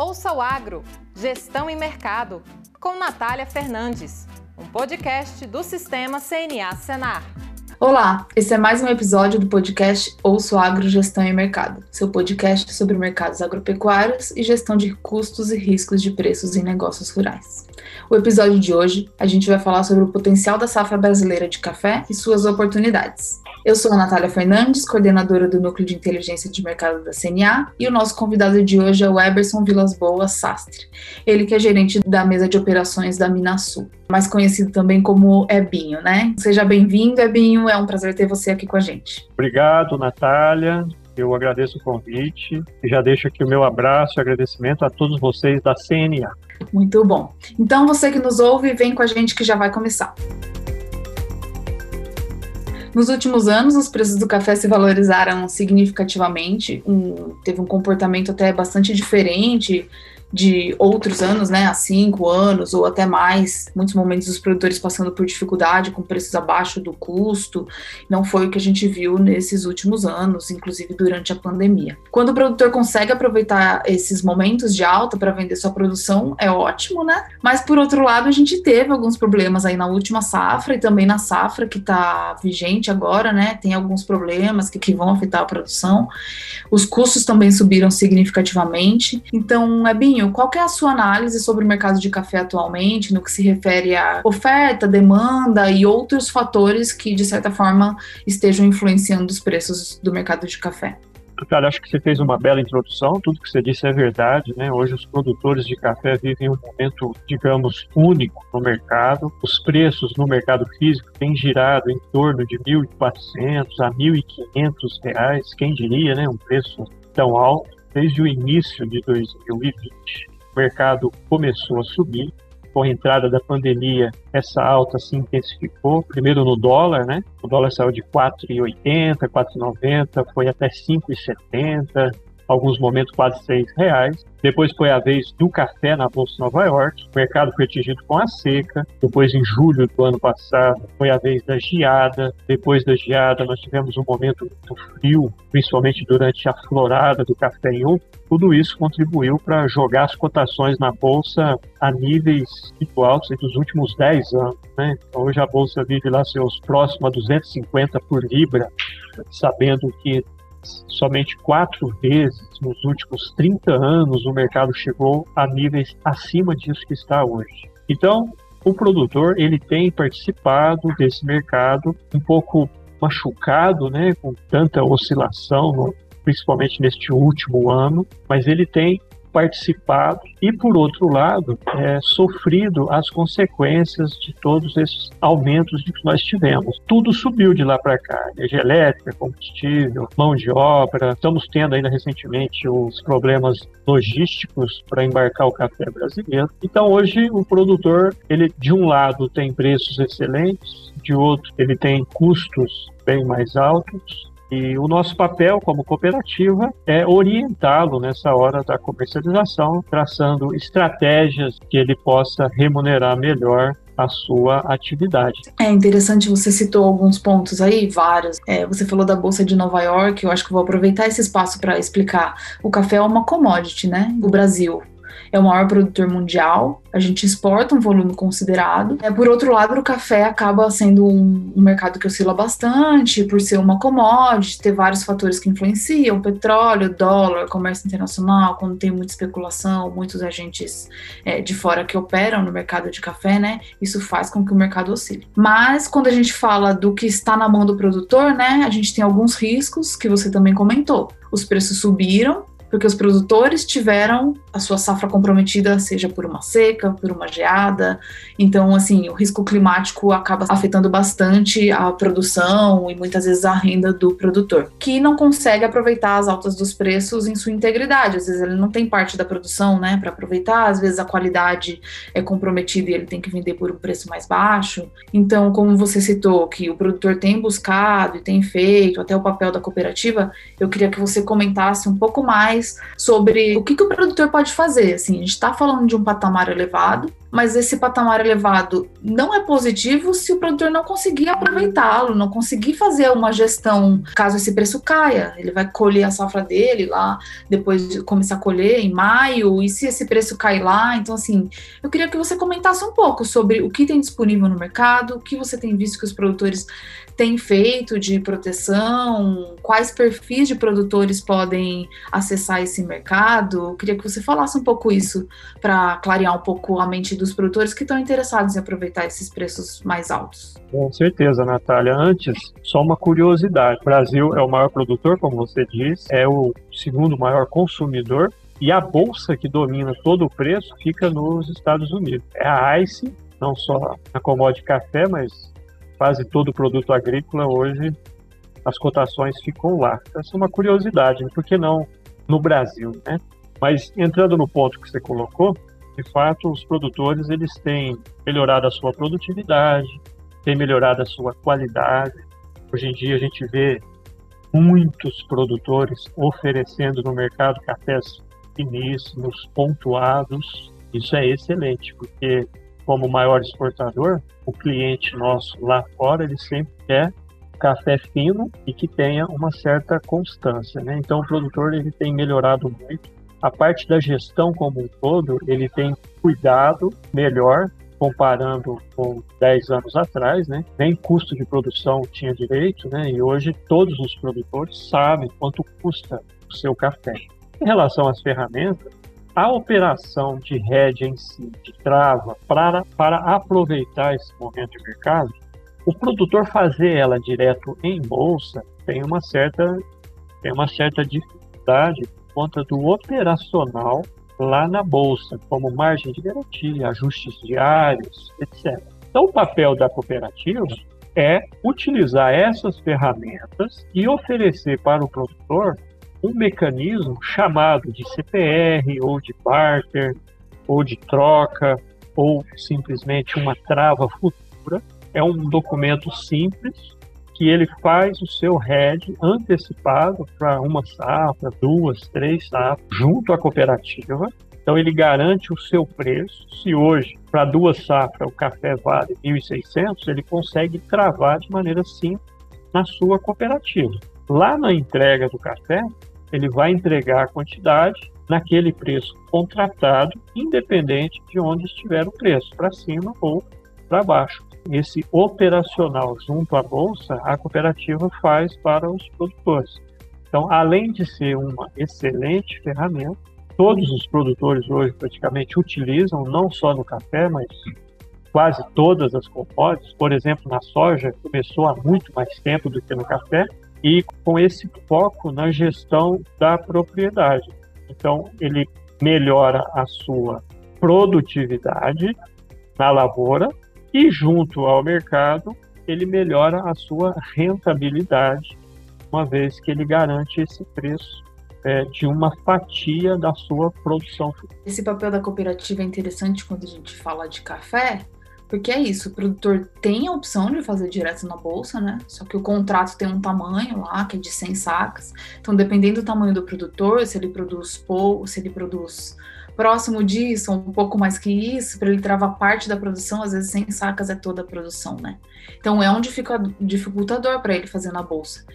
Ouça o Agro, Gestão e Mercado, com Natália Fernandes, um podcast do Sistema CNA Senar. Olá, esse é mais um episódio do podcast Ouço Agro, Gestão e Mercado, seu podcast sobre mercados agropecuários e gestão de custos e riscos de preços em negócios rurais. O episódio de hoje, a gente vai falar sobre o potencial da safra brasileira de café e suas oportunidades. Eu sou a Natália Fernandes, coordenadora do Núcleo de Inteligência de Mercado da CNA, e o nosso convidado de hoje é o Eberson Vilas Boas Sastre. Ele que é gerente da mesa de operações da Minasul, mais conhecido também como Ebinho, né? Seja bem-vindo, Ebinho, é um prazer ter você aqui com a gente. Obrigado, Natália. Eu agradeço o convite e já deixo aqui o meu abraço e agradecimento a todos vocês da CNA. Muito bom. Então, você que nos ouve, vem com a gente que já vai começar. Nos últimos anos, os preços do café se valorizaram significativamente, um, teve um comportamento até bastante diferente de outros anos, né, há cinco anos ou até mais, muitos momentos os produtores passando por dificuldade com preços abaixo do custo, não foi o que a gente viu nesses últimos anos, inclusive durante a pandemia. Quando o produtor consegue aproveitar esses momentos de alta para vender sua produção, é ótimo, né? Mas por outro lado, a gente teve alguns problemas aí na última safra e também na safra que está vigente agora, né? Tem alguns problemas que, que vão afetar a produção. Os custos também subiram significativamente. Então, é bem qual é a sua análise sobre o mercado de café atualmente, no que se refere à oferta, demanda e outros fatores que, de certa forma, estejam influenciando os preços do mercado de café? Cara, acho que você fez uma bela introdução, tudo que você disse é verdade, né? Hoje os produtores de café vivem um momento, digamos, único no mercado. Os preços no mercado físico têm girado em torno de 1.400 a 1.500 reais, quem diria, né? Um preço tão alto desde o início de 2020, o mercado começou a subir. Com a entrada da pandemia, essa alta se intensificou, primeiro no dólar, né? O dólar saiu de 4,80, 4,90, foi até 5,70, alguns momentos quase seis reais. Depois foi a vez do café na Bolsa de Nova York. O mercado foi atingido com a seca. Depois, em julho do ano passado, foi a vez da geada. Depois da geada, nós tivemos um momento muito frio, principalmente durante a florada do café em outubro. Tudo isso contribuiu para jogar as cotações na Bolsa a níveis muito altos dos últimos 10 anos. Né? Então, hoje a Bolsa vive lá seus próximos a 250 por libra, sabendo que somente quatro vezes nos últimos 30 anos o mercado chegou a níveis acima disso que está hoje. Então, o produtor ele tem participado desse mercado um pouco machucado, né, com tanta oscilação, principalmente neste último ano, mas ele tem participado e, por outro lado, é, sofrido as consequências de todos esses aumentos que nós tivemos. Tudo subiu de lá para cá: energia elétrica, combustível, mão de obra. Estamos tendo ainda recentemente os problemas logísticos para embarcar o café brasileiro. Então, hoje, o produtor, ele de um lado tem preços excelentes, de outro, ele tem custos bem mais altos e o nosso papel como cooperativa é orientá-lo nessa hora da comercialização, traçando estratégias que ele possa remunerar melhor a sua atividade. É interessante, você citou alguns pontos aí, vários. É, você falou da Bolsa de Nova York, eu acho que vou aproveitar esse espaço para explicar. O café é uma commodity, né? O Brasil é o maior produtor mundial, a gente exporta um volume considerado. É, por outro lado, o café acaba sendo um, um, mercado que oscila bastante, por ser uma commodity, ter vários fatores que influenciam, petróleo, dólar, comércio internacional, quando tem muita especulação, muitos agentes é, de fora que operam no mercado de café, né? Isso faz com que o mercado oscile. Mas quando a gente fala do que está na mão do produtor, né? A gente tem alguns riscos que você também comentou. Os preços subiram, porque os produtores tiveram a sua safra comprometida, seja por uma seca, por uma geada. Então, assim, o risco climático acaba afetando bastante a produção e muitas vezes a renda do produtor, que não consegue aproveitar as altas dos preços em sua integridade. Às vezes ele não tem parte da produção, né, para aproveitar, às vezes a qualidade é comprometida e ele tem que vender por um preço mais baixo. Então, como você citou que o produtor tem buscado e tem feito até o papel da cooperativa, eu queria que você comentasse um pouco mais mais sobre o que, que o produtor pode fazer. Assim, a gente está falando de um patamar elevado, mas esse patamar elevado não é positivo se o produtor não conseguir aproveitá-lo, não conseguir fazer uma gestão, caso esse preço caia. Ele vai colher a safra dele lá, depois de começar a colher em maio, e se esse preço cai lá. Então, assim, eu queria que você comentasse um pouco sobre o que tem disponível no mercado, o que você tem visto que os produtores têm feito de proteção, quais perfis de produtores podem acessar esse mercado. Eu queria que você falasse um pouco isso para clarear um pouco a mente dos produtores que estão interessados em aproveitar esses preços mais altos. Com certeza, Natália. Antes, só uma curiosidade: o Brasil é o maior produtor, como você disse, é o segundo maior consumidor. E a bolsa que domina todo o preço fica nos Estados Unidos. É a ICE, não só na commodity café, mas quase todo produto agrícola hoje as cotações ficam lá. Essa é uma curiosidade, por que não no Brasil, né? Mas entrando no ponto que você colocou, de fato os produtores eles têm melhorado a sua produtividade, têm melhorado a sua qualidade. Hoje em dia a gente vê muitos produtores oferecendo no mercado cafés finíssimos, pontuados. Isso é excelente, porque como maior exportador, o cliente nosso lá fora, ele sempre quer café fino e que tenha uma certa constância, né? Então o produtor ele tem melhorado muito. A parte da gestão como um todo, ele tem cuidado melhor comparando com 10 anos atrás, né? Nem custo de produção tinha direito, né? E hoje todos os produtores sabem quanto custa o seu café. Em relação às ferramentas, a operação de rede em si, de trava, para, para aproveitar esse momento de mercado, o produtor fazer ela direto em bolsa tem uma certa, tem uma certa dificuldade conta do operacional lá na bolsa, como margem de garantia, ajustes diários, etc. Então, o papel da cooperativa é utilizar essas ferramentas e oferecer para o produtor um mecanismo chamado de CPR ou de barter ou de troca ou simplesmente uma trava futura. É um documento simples que ele faz o seu RED antecipado para uma safra, duas, três safras, junto à cooperativa. Então ele garante o seu preço. Se hoje, para duas safras, o café vale 1.600, ele consegue travar de maneira simples na sua cooperativa. Lá na entrega do café, ele vai entregar a quantidade naquele preço contratado, independente de onde estiver o preço, para cima ou para baixo. Esse operacional junto à bolsa, a cooperativa faz para os produtores. Então, além de ser uma excelente ferramenta, todos os produtores hoje praticamente utilizam, não só no café, mas quase todas as commodities. Por exemplo, na soja, começou há muito mais tempo do que no café, e com esse foco na gestão da propriedade. Então, ele melhora a sua produtividade na lavoura e, junto ao mercado, ele melhora a sua rentabilidade, uma vez que ele garante esse preço é, de uma fatia da sua produção. Esse papel da cooperativa é interessante quando a gente fala de café, porque é isso, o produtor tem a opção de fazer direto na bolsa, né? Só que o contrato tem um tamanho lá, que é de 100 sacas. Então, dependendo do tamanho do produtor, se ele produz pouco, se ele produz próximo disso, um pouco mais que isso, para ele travar parte da produção, às vezes 100 sacas é toda a produção, né? Então, é um dificultador para ele fazer na bolsa.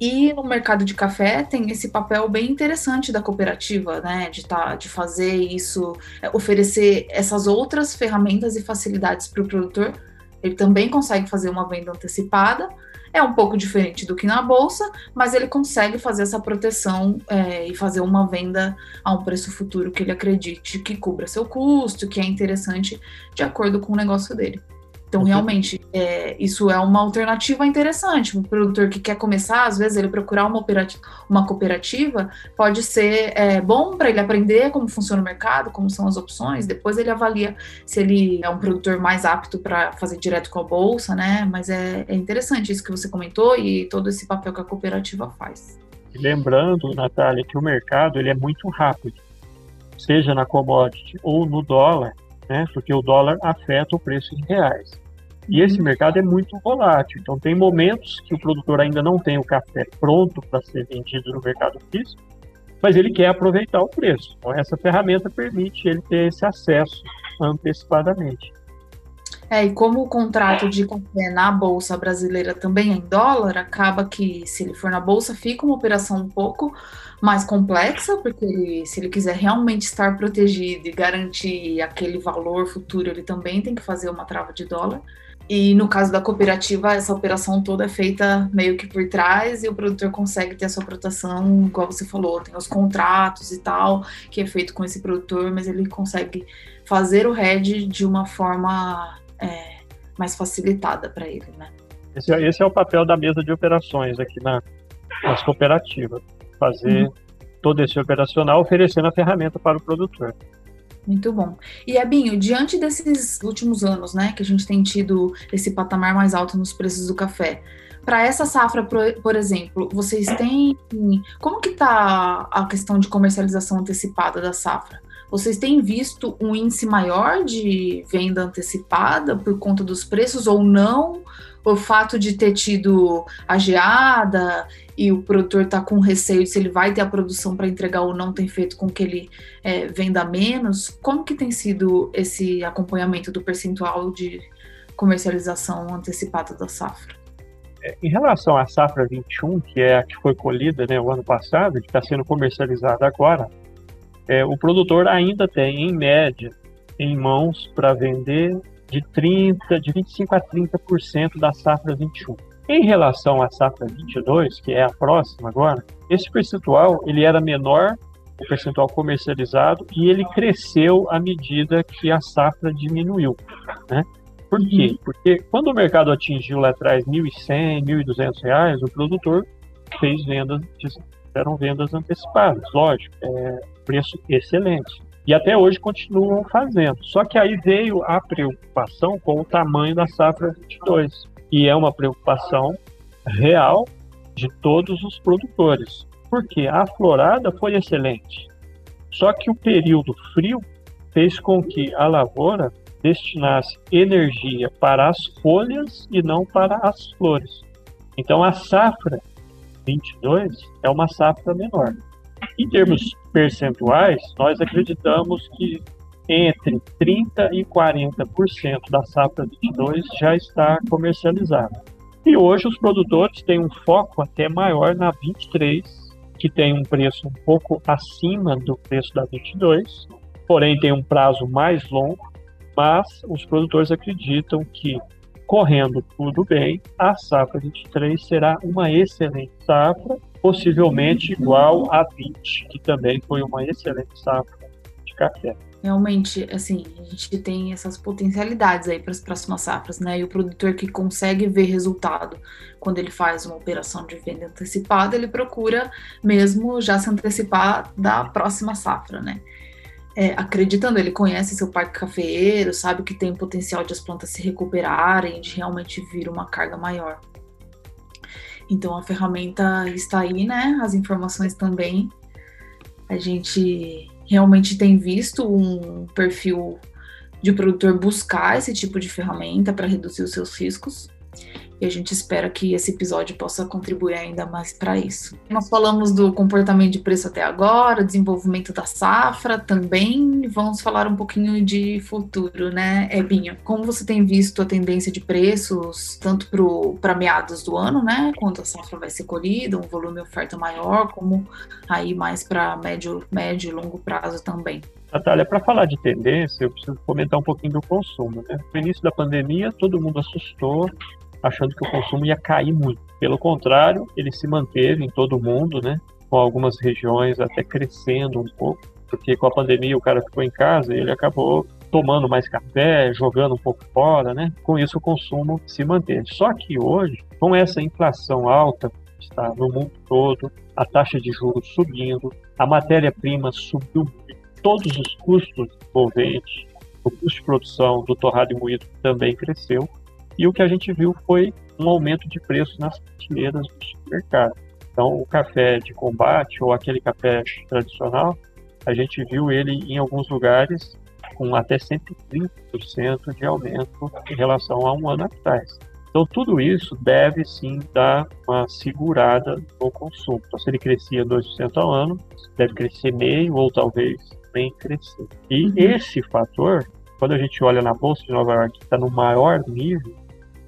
E no mercado de café tem esse papel bem interessante da cooperativa, né? De, tá, de fazer isso, é, oferecer essas outras ferramentas e facilidades para o produtor. Ele também consegue fazer uma venda antecipada. É um pouco diferente do que na bolsa, mas ele consegue fazer essa proteção é, e fazer uma venda a um preço futuro que ele acredite que cubra seu custo, que é interessante de acordo com o negócio dele. Então, realmente, é, isso é uma alternativa interessante. Um produtor que quer começar, às vezes, ele procurar uma, uma cooperativa pode ser é, bom para ele aprender como funciona o mercado, como são as opções. Depois ele avalia se ele é um produtor mais apto para fazer direto com a bolsa, né? Mas é, é interessante isso que você comentou e todo esse papel que a cooperativa faz. Lembrando, Natália, que o mercado ele é muito rápido, seja na commodity ou no dólar né? Porque o dólar afeta o preço em reais. E esse mercado é muito volátil. Então, tem momentos que o produtor ainda não tem o café pronto para ser vendido no mercado físico, mas ele quer aproveitar o preço. Então, essa ferramenta permite ele ter esse acesso antecipadamente. É, e como o contrato de café na Bolsa Brasileira também é em dólar, acaba que, se ele for na Bolsa, fica uma operação um pouco mais complexa, porque ele, se ele quiser realmente estar protegido e garantir aquele valor futuro, ele também tem que fazer uma trava de dólar. E no caso da cooperativa, essa operação toda é feita meio que por trás e o produtor consegue ter a sua proteção, igual você falou, tem os contratos e tal, que é feito com esse produtor, mas ele consegue fazer o hedge de uma forma é, mais facilitada para ele, né? Esse, é, esse, é o papel da mesa de operações aqui na, nas cooperativas, fazer uhum. todo esse operacional oferecendo a ferramenta para o produtor. Muito bom. E Ebinho, diante desses últimos anos, né, que a gente tem tido esse patamar mais alto nos preços do café, para essa safra, por exemplo, vocês têm como que está a questão de comercialização antecipada da safra? Vocês têm visto um índice maior de venda antecipada por conta dos preços ou não? O fato de ter tido a geada e o produtor está com receio de se ele vai ter a produção para entregar ou não tem feito com que ele é, venda menos. Como que tem sido esse acompanhamento do percentual de comercialização antecipada da safra? É, em relação à safra 21, que é a que foi colhida né, o ano passado, que está sendo comercializada agora, é, o produtor ainda tem, em média, em mãos para vender de 30, de 25 a 30% da safra 21. Em relação à safra 22, que é a próxima agora, esse percentual ele era menor, o percentual comercializado, e ele cresceu à medida que a safra diminuiu, né? Por quê? Uhum. Porque quando o mercado atingiu lá atrás R$ 1.100, R$ 1.200, o produtor fez vendas, eram vendas antecipadas, lógico. É, preço excelente. E até hoje continuam fazendo. Só que aí veio a preocupação com o tamanho da safra 22. E é uma preocupação real de todos os produtores. Porque a florada foi excelente. Só que o período frio fez com que a lavoura destinasse energia para as folhas e não para as flores. Então a safra 22 é uma safra menor. Em termos percentuais, nós acreditamos que entre 30% e 40% da safra 22 já está comercializada. E hoje os produtores têm um foco até maior na 23, que tem um preço um pouco acima do preço da 22, porém tem um prazo mais longo, mas os produtores acreditam que correndo tudo bem, a safra 23 será uma excelente safra possivelmente igual a 20, que também foi uma excelente safra de café. Realmente, assim, a gente tem essas potencialidades aí para as próximas safras, né? E o produtor que consegue ver resultado quando ele faz uma operação de venda antecipada, ele procura mesmo já se antecipar da próxima safra, né? É, acreditando, ele conhece seu parque cafeeiro, sabe que tem potencial de as plantas se recuperarem, de realmente vir uma carga maior. Então a ferramenta está aí, né? As informações também. A gente realmente tem visto um perfil de produtor buscar esse tipo de ferramenta para reduzir os seus riscos e a gente espera que esse episódio possa contribuir ainda mais para isso. Nós falamos do comportamento de preço até agora, desenvolvimento da safra também, vamos falar um pouquinho de futuro, né, Ebinho? Como você tem visto a tendência de preços, tanto para meados do ano, né, quando a safra vai ser colhida, um volume oferta maior, como aí mais para médio, médio e longo prazo também? Natália, para falar de tendência, eu preciso comentar um pouquinho do consumo. Né? No início da pandemia, todo mundo assustou, achando que o consumo ia cair muito. Pelo contrário, ele se manteve em todo o mundo, né? Com algumas regiões até crescendo um pouco, porque com a pandemia o cara ficou em casa e ele acabou tomando mais café, jogando um pouco fora, né? Com isso o consumo se manteve. Só que hoje, com essa inflação alta que está no mundo todo, a taxa de juros subindo, a matéria-prima subiu todos os custos envolventes, o custo de produção do torrado e moído também cresceu, e o que a gente viu foi um aumento de preço nas prateleiras do supermercado. Então, o café de combate ou aquele café tradicional, a gente viu ele em alguns lugares com até 130% de aumento em relação a um ano atrás. Então, tudo isso deve sim dar uma segurada no consumo. Então, se ele crescia 2% ao ano, deve crescer meio ou talvez nem crescer. E uhum. esse fator quando a gente olha na Bolsa de Nova York, está no maior nível,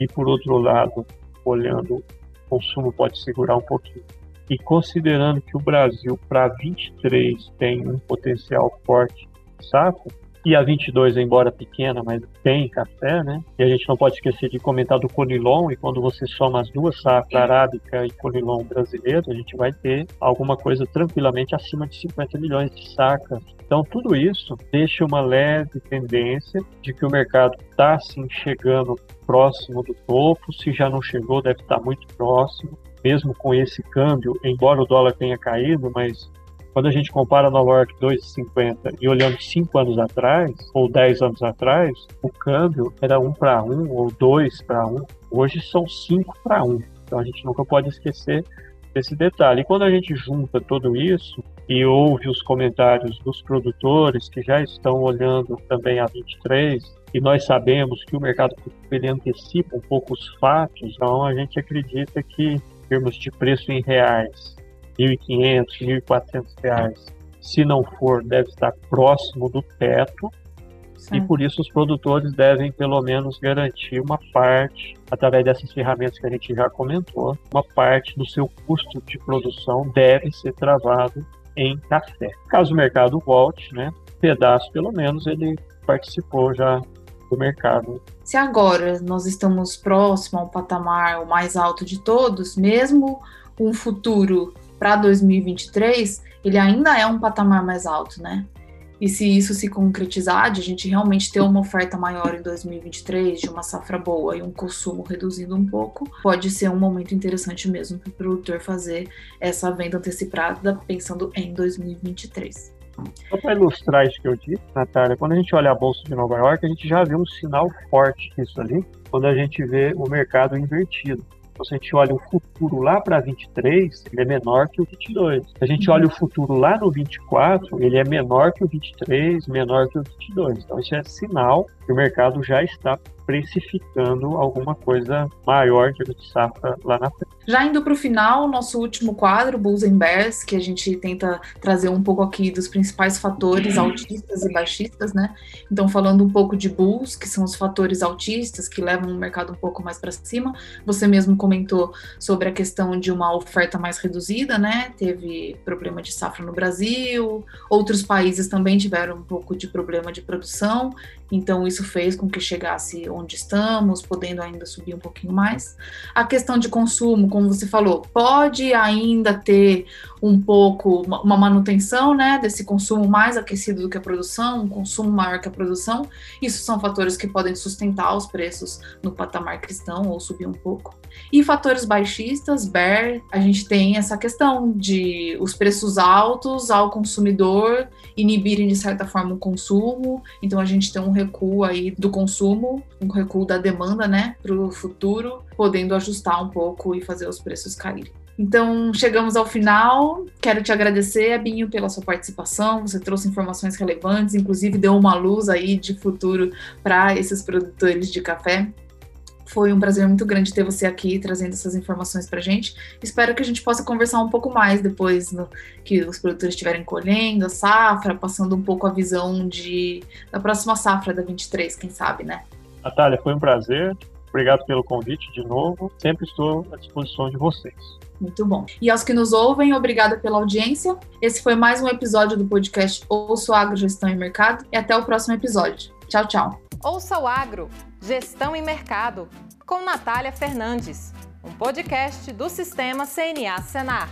e por outro lado, olhando o consumo pode segurar um pouquinho. E considerando que o Brasil, para 23, tem um potencial forte safra, e a 22, embora pequena, mas tem café, né? E a gente não pode esquecer de comentar do Conilon, e quando você soma as duas safras, arábica e Conilon brasileiro, a gente vai ter alguma coisa tranquilamente acima de 50 milhões de sacas. Então, tudo isso deixa uma leve tendência de que o mercado está, sim, chegando próximo do topo. Se já não chegou, deve estar muito próximo. Mesmo com esse câmbio, embora o dólar tenha caído, mas quando a gente compara Nova York 2,50 e olhando 5 anos atrás, ou 10 anos atrás, o câmbio era 1 para 1 ou 2 para 1. Hoje são 5 para 1. Então a gente nunca pode esquecer desse detalhe. E quando a gente junta tudo isso e ouve os comentários dos produtores que já estão olhando também a 23, e nós sabemos que o mercado ele antecipa um pouco os fatos, então a gente acredita que em termos de preço em reais, 1.500, 1.400 reais. Se não for, deve estar próximo do teto. E por isso os produtores devem pelo menos garantir uma parte, através dessas ferramentas que a gente já comentou, uma parte do seu custo de produção deve ser travado em café. Caso o mercado volte, né, pedaço pelo menos ele participou já do mercado. Se agora nós estamos próximo ao patamar o mais alto de todos, mesmo um futuro para 2023, ele ainda é um patamar mais alto, né? E se isso se concretizar, de a gente realmente ter uma oferta maior em 2023, de uma safra boa e um consumo reduzindo um pouco, pode ser um momento interessante mesmo para o produtor fazer essa venda antecipada pensando em 2023. Só para ilustrar isso que eu disse, Natália, quando a gente olha a Bolsa de Nova York, a gente já vê um sinal forte disso ali, quando a gente vê o mercado invertido. Se a gente olha o futuro lá para 23, ele é menor que o 22. Se a gente olha o futuro lá no 24, ele é menor que o 23, menor que o 22. Então, isso é sinal que o mercado já está precificando alguma coisa maior de safra lá na frente. Já indo para o final, nosso último quadro, Bulls and Bears, que a gente tenta trazer um pouco aqui dos principais fatores altistas e baixistas, né? Então, falando um pouco de Bulls, que são os fatores altistas que levam o mercado um pouco mais para cima. Você mesmo comentou sobre a questão de uma oferta mais reduzida, né? Teve problema de safra no Brasil, outros países também tiveram um pouco de problema de produção, então isso fez com que chegasse onde estamos, podendo ainda subir um pouquinho mais. A questão de consumo, como você falou, pode ainda ter um pouco uma manutenção, né, desse consumo mais aquecido do que a produção, um consumo maior que a produção. Isso são fatores que podem sustentar os preços no patamar cristão ou subir um pouco. E fatores baixistas, bear, a gente tem essa questão de os preços altos ao consumidor inibirem de certa forma o consumo. Então a gente tem um recuo aí do consumo, um recuo da demanda, né, para o futuro, podendo ajustar um pouco e fazer os preços caírem. Então, chegamos ao final. Quero te agradecer, Abinho, pela sua participação. Você trouxe informações relevantes, inclusive deu uma luz aí de futuro para esses produtores de café. Foi um prazer muito grande ter você aqui trazendo essas informações para gente. Espero que a gente possa conversar um pouco mais depois no, que os produtores estiverem colhendo a safra, passando um pouco a visão de, da próxima safra da 23, quem sabe, né? Natália, foi um prazer. Obrigado pelo convite de novo. Sempre estou à disposição de vocês. Muito bom. E aos que nos ouvem, obrigada pela audiência. Esse foi mais um episódio do podcast Ouço Agro, Gestão e Mercado. E até o próximo episódio. Tchau, tchau. Ouça o Agro, Gestão e Mercado, com Natália Fernandes, um podcast do Sistema CNA Senar.